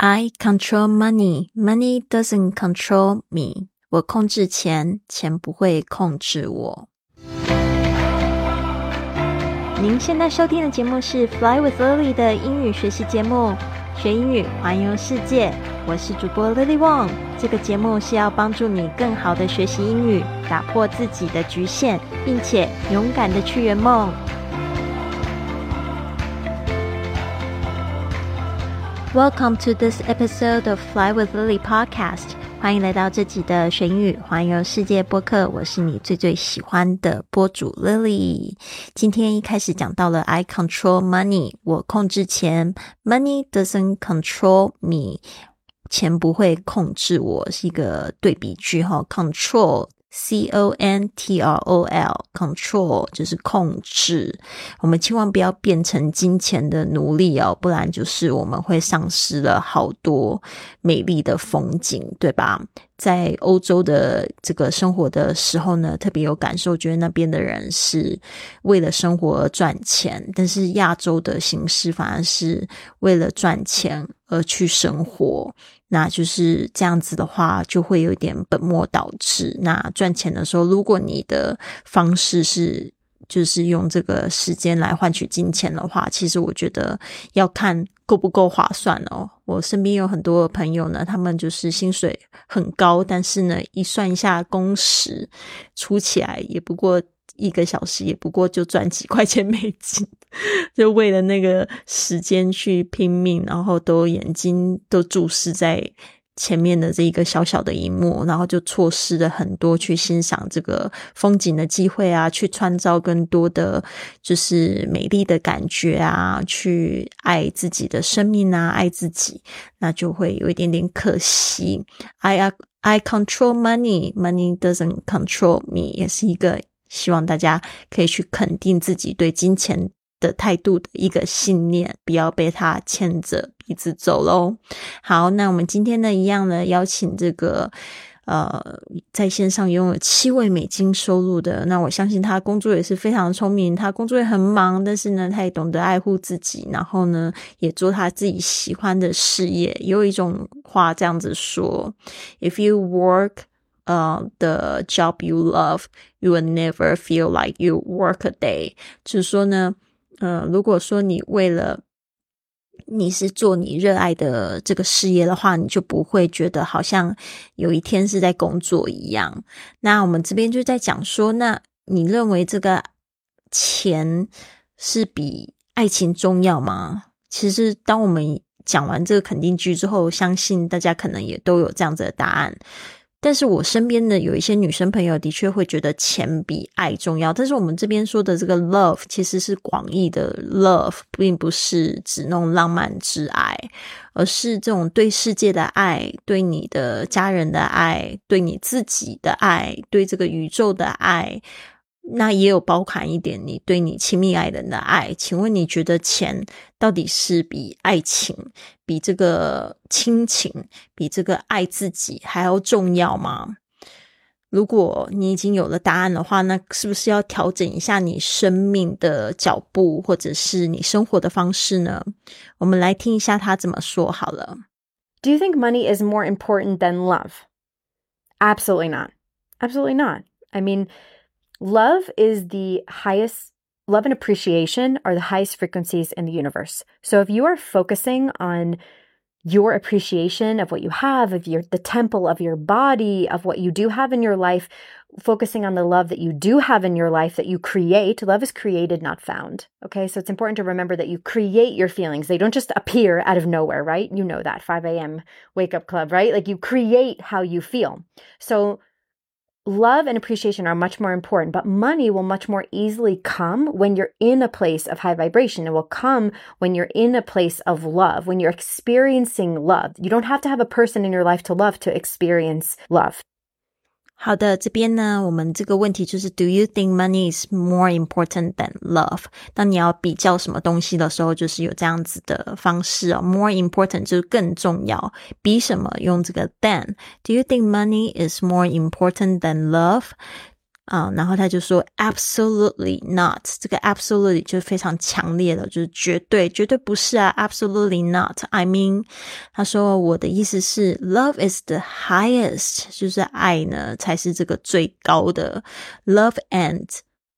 I control money, money doesn't control me. 我控制钱，钱不会控制我。您现在收听的节目是《Fly with Lily》的英语学习节目，学英语环游世界。我是主播 Lily Wong。这个节目是要帮助你更好的学习英语，打破自己的局限，并且勇敢的去圆梦。Welcome to this episode of Fly with Lily podcast。欢迎来到这集的学英语环游世界播客。我是你最最喜欢的播主 Lily。今天一开始讲到了 I control money，我控制钱；Money doesn't control me，钱不会控制我，是一个对比句哈。Control。C O N T R O L，control 就是控制。我们千万不要变成金钱的奴隶哦，不然就是我们会丧失了好多美丽的风景，对吧？在欧洲的这个生活的时候呢，特别有感受，觉得那边的人是为了生活而赚钱，但是亚洲的形式反而是为了赚钱而去生活。那就是这样子的话，就会有点本末倒置。那赚钱的时候，如果你的方式是就是用这个时间来换取金钱的话，其实我觉得要看够不够划算哦。我身边有很多朋友呢，他们就是薪水很高，但是呢，一算一下工时，出起来也不过。一个小时也不过就赚几块钱美金，就为了那个时间去拼命，然后都眼睛都注视在前面的这一个小小的一幕，然后就错失了很多去欣赏这个风景的机会啊，去创造更多的就是美丽的感觉啊，去爱自己的生命啊，爱自己，那就会有一点点可惜。I I control money, money doesn't control me，也是一个。希望大家可以去肯定自己对金钱的态度的一个信念，不要被他牵着鼻子走喽。好，那我们今天呢，一样呢，邀请这个呃，在线上拥有七位美金收入的，那我相信他工作也是非常聪明，他工作也很忙，但是呢，他也懂得爱护自己，然后呢，也做他自己喜欢的事业。有一种话这样子说：If you work 呃，the job you love, you will never feel like you work a day。就是说呢，呃，如果说你为了你是做你热爱的这个事业的话，你就不会觉得好像有一天是在工作一样。那我们这边就在讲说，那你认为这个钱是比爱情重要吗？其实，当我们讲完这个肯定句之后，相信大家可能也都有这样子的答案。但是我身边的有一些女生朋友的确会觉得钱比爱重要，但是我们这边说的这个 love 其实是广义的 love，并不是只弄浪漫之爱，而是这种对世界的爱、对你的家人的爱、对你自己的爱、对这个宇宙的爱。那也有包含一点你对你亲密爱人的爱，请问你觉得钱到底是比爱情、比这个亲情、比这个爱自己还要重要吗？如果你已经有了答案的话，那是不是要调整一下你生命的脚步，或者是你生活的方式呢？我们来听一下他怎么说好了。Do you think money is more important than love? Absolutely not. Absolutely not. I mean, Love is the highest, love and appreciation are the highest frequencies in the universe. So if you are focusing on your appreciation of what you have, of your the temple of your body, of what you do have in your life, focusing on the love that you do have in your life that you create. Love is created, not found. Okay. So it's important to remember that you create your feelings. They don't just appear out of nowhere, right? You know that 5 a.m. wake up club, right? Like you create how you feel. So love and appreciation are much more important, but money will much more easily come when you're in a place of high vibration. It will come when you're in a place of love, when you're experiencing love. You don't have to have a person in your life to love to experience love. 好的，这边呢，我们这个问题就是，Do you think money is more important than love？当你要比较什么东西的时候，就是有这样子的方式哦。More important 就是更重要，比什么用这个 than？Do you think money is more important than love？啊，然后他就说 absolutely not，这个 absolutely 就非常强烈的，就是绝对绝对不是啊，absolutely not。I mean，他说我的意思是 love is the highest，就是爱呢才是这个最高的 love and。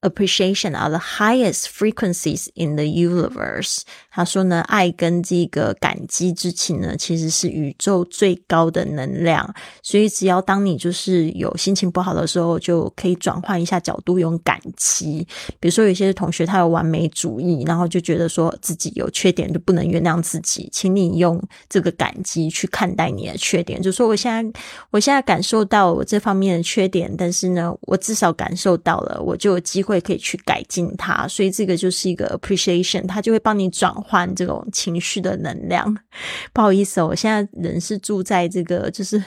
Appreciation are the highest frequencies in the universe。他说呢，爱跟这个感激之情呢，其实是宇宙最高的能量。所以，只要当你就是有心情不好的时候，就可以转换一下角度，用感激。比如说，有些同学他有完美主义，然后就觉得说自己有缺点就不能原谅自己，请你用这个感激去看待你的缺点，就说我现在我现在感受到我这方面的缺点，但是呢，我至少感受到了，我就有机会。会可以去改进它，所以这个就是一个 appreciation，它就会帮你转换这种情绪的能量。不好意思哦，我现在人是住在这个就是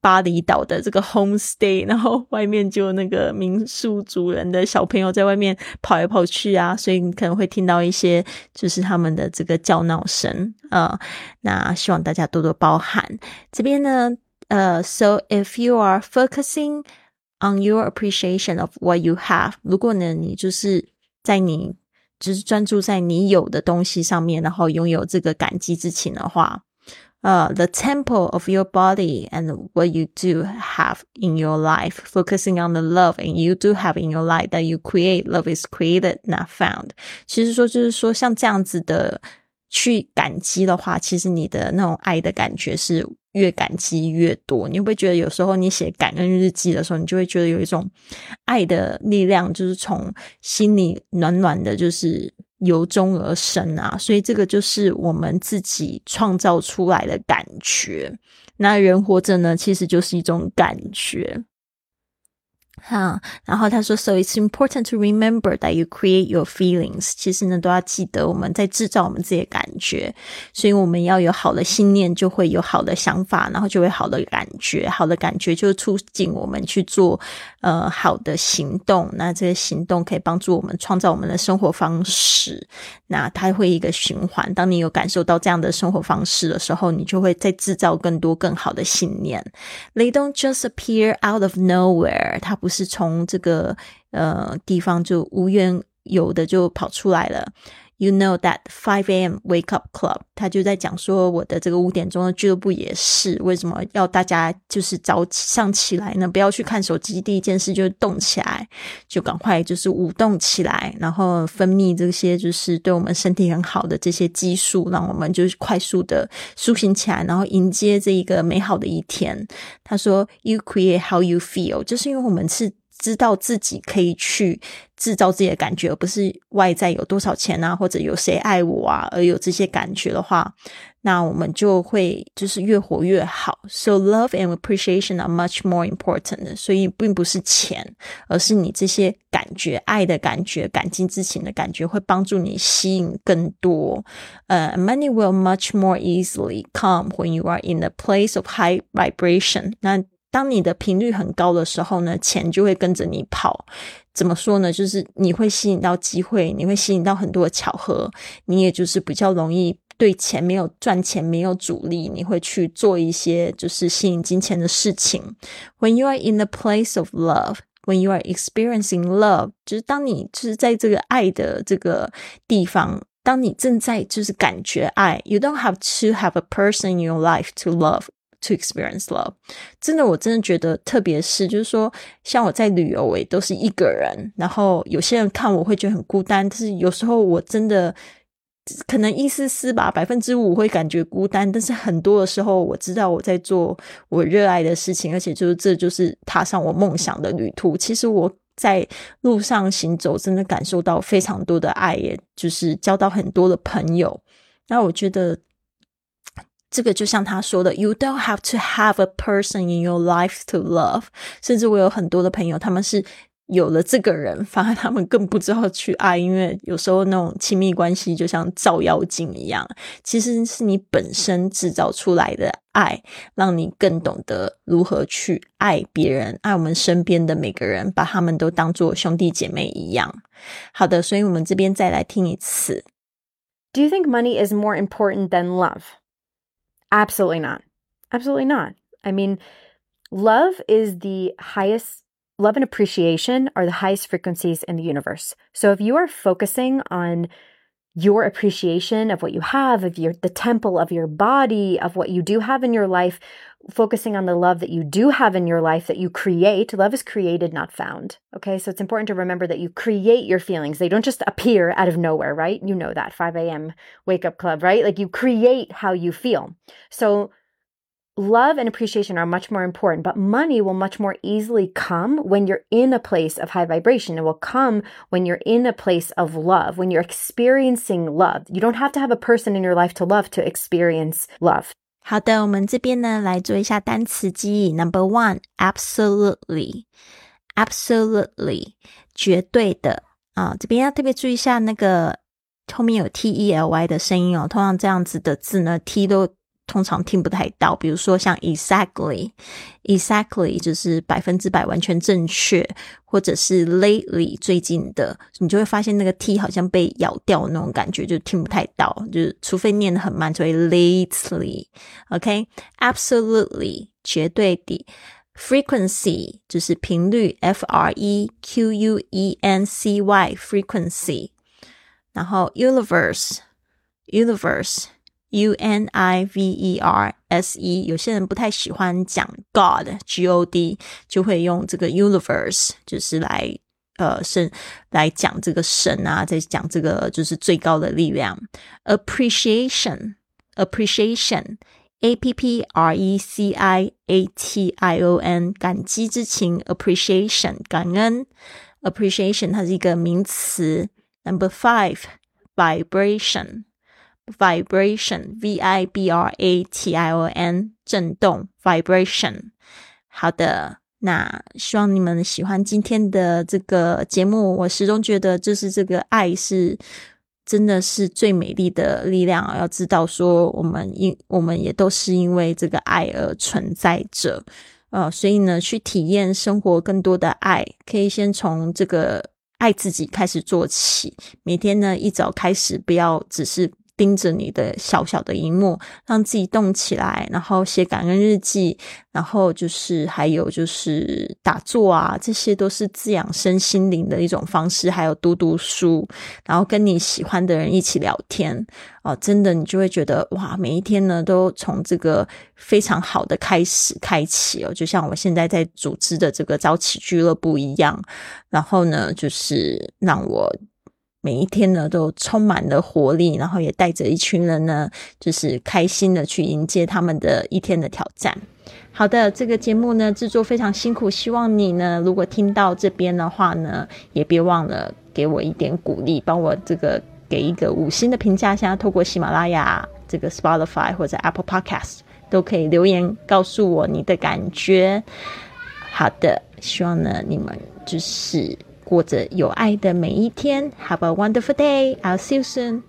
巴厘岛的这个 homestay，然后外面就那个民宿主人的小朋友在外面跑来跑去啊，所以你可能会听到一些就是他们的这个叫闹声啊。那希望大家多多包涵。这边呢，呃，so if you are focusing。On your appreciation of what you have，如果呢，你就是在你就是专注在你有的东西上面，然后拥有这个感激之情的话，呃，the temple of your body and what you do have in your life, focusing on the love and you do have in your life that you create, love is created, not found。其实说就是说，像这样子的去感激的话，其实你的那种爱的感觉是。 越感激越多，你会不会觉得有时候你写感恩日记的时候，你就会觉得有一种爱的力量，就是从心里暖暖的，就是由衷而生啊！所以这个就是我们自己创造出来的感觉。那人活着呢，其实就是一种感觉。哈，然后他说，So it's important to remember that you create your feelings。其实呢，都要记得我们在制造我们自己的感觉，所以我们要有好的信念，就会有好的想法，然后就会好的感觉，好的感觉就促进我们去做呃好的行动。那这些行动可以帮助我们创造我们的生活方式。那它会一个循环。当你有感受到这样的生活方式的时候，你就会再制造更多更好的信念。They don't just appear out of nowhere。它不。是是从这个呃地方就无缘由的就跑出来了。You know that five a.m. wake up club，他就在讲说我的这个五点钟的俱乐部也是为什么要大家就是早上起来呢？不要去看手机，第一件事就是动起来，就赶快就是舞动起来，然后分泌这些就是对我们身体很好的这些激素，让我们就是快速的苏醒起来，然后迎接这一个美好的一天。他说，You create how you feel，就是因为我们是。知道自己可以去制造自己的感觉，而不是外在有多少钱啊，或者有谁爱我啊，而有这些感觉的话，那我们就会就是越活越好。So love and appreciation are much more important。所以并不是钱，而是你这些感觉、爱的感觉、感激之情的感觉，会帮助你吸引更多。呃，money will much more easily come when you are in a place of high vibration。那 当你的频率很高的时候呢，钱就会跟着你跑。怎么说呢？就是你会吸引到机会，你会吸引到很多的巧合，你也就是比较容易对钱没有赚钱没有阻力，你会去做一些就是吸引金钱的事情。When you are in the place of love, when you are experiencing love，就是当你就是在这个爱的这个地方，当你正在就是感觉爱，you don't have to have a person in your life to love。To experience love，真的，我真的觉得，特别是就是说，像我在旅游，我也都是一个人。然后有些人看我会觉得很孤单，但是有时候我真的可能一丝丝吧，百分之五会感觉孤单。但是很多的时候，我知道我在做我热爱的事情，而且就是这就是踏上我梦想的旅途。其实我在路上行走，真的感受到非常多的爱，也就是交到很多的朋友。那我觉得。这个就像他说的，You don't have to have a person in your life to love。甚至我有很多的朋友，他们是有了这个人，反而他们更不知道去爱，因为有时候那种亲密关系就像照妖镜一样，其实是你本身制造出来的爱，让你更懂得如何去爱别人，爱我们身边的每个人，把他们都当做兄弟姐妹一样。好的，所以我们这边再来听一次。Do you think money is more important than love? Absolutely not. Absolutely not. I mean, love is the highest love and appreciation are the highest frequencies in the universe. So if you are focusing on your appreciation of what you have, of your the temple of your body, of what you do have in your life, focusing on the love that you do have in your life that you create. Love is created, not found. Okay. So it's important to remember that you create your feelings. They don't just appear out of nowhere, right? You know that 5 a.m. wake up club, right? Like you create how you feel. So love and appreciation are much more important, but money will much more easily come when you're in a place of high vibration. It will come when you're in a place of love, when you're experiencing love. You don't have to have a person in your life to love to experience love. 好的，我们这边呢来做一下单词记忆。Number one, absolutely, absolutely，绝对的啊。这边要特别注意一下那个后面有 t e l y 的声音哦。通常这样子的字呢，t 都 通常听不太到，比如说像 exactly，exactly 就是百分之百完全正确，或者是 lately 最近的，你就会发现那个 t 好像被咬掉那种感觉，就听不太到，就是除非念得很慢，所以 lately，OK，absolutely 绝对的，frequency 就是频率，f r e q u e n c y frequency，然后 universe，universe。U N I V E R S E，有些人不太喜欢讲 God，G O D，就会用这个 Universe，就是来呃神来讲这个神啊，在讲这个就是最高的力量。Appreciation，Appreciation，A P P R E C I A T I O N，感激之情，Appreciation，感恩，Appreciation，它是一个名词。Number five，Vibration。vibration vibration v i b r a t i o n 震动 vibration。好的，那希望你们喜欢今天的这个节目。我始终觉得，就是这个爱是真的是最美丽的力量。要知道，说我们因我们也都是因为这个爱而存在着。呃，所以呢，去体验生活更多的爱，可以先从这个爱自己开始做起。每天呢，一早开始，不要只是。盯着你的小小的荧幕，让自己动起来，然后写感恩日记，然后就是还有就是打坐啊，这些都是滋养身心灵的一种方式。还有读读书，然后跟你喜欢的人一起聊天哦，真的你就会觉得哇，每一天呢都从这个非常好的开始开启哦，就像我现在在组织的这个早起俱乐部一样，然后呢，就是让我。每一天呢，都充满了活力，然后也带着一群人呢，就是开心的去迎接他们的一天的挑战。好的，这个节目呢制作非常辛苦，希望你呢，如果听到这边的话呢，也别忘了给我一点鼓励，帮我这个给一个五星的评价。现在透过喜马拉雅、这个 Spotify 或者 Apple Podcast 都可以留言告诉我你的感觉。好的，希望呢你们就是。过着有爱的每一天。Have a wonderful day. I'll see you soon.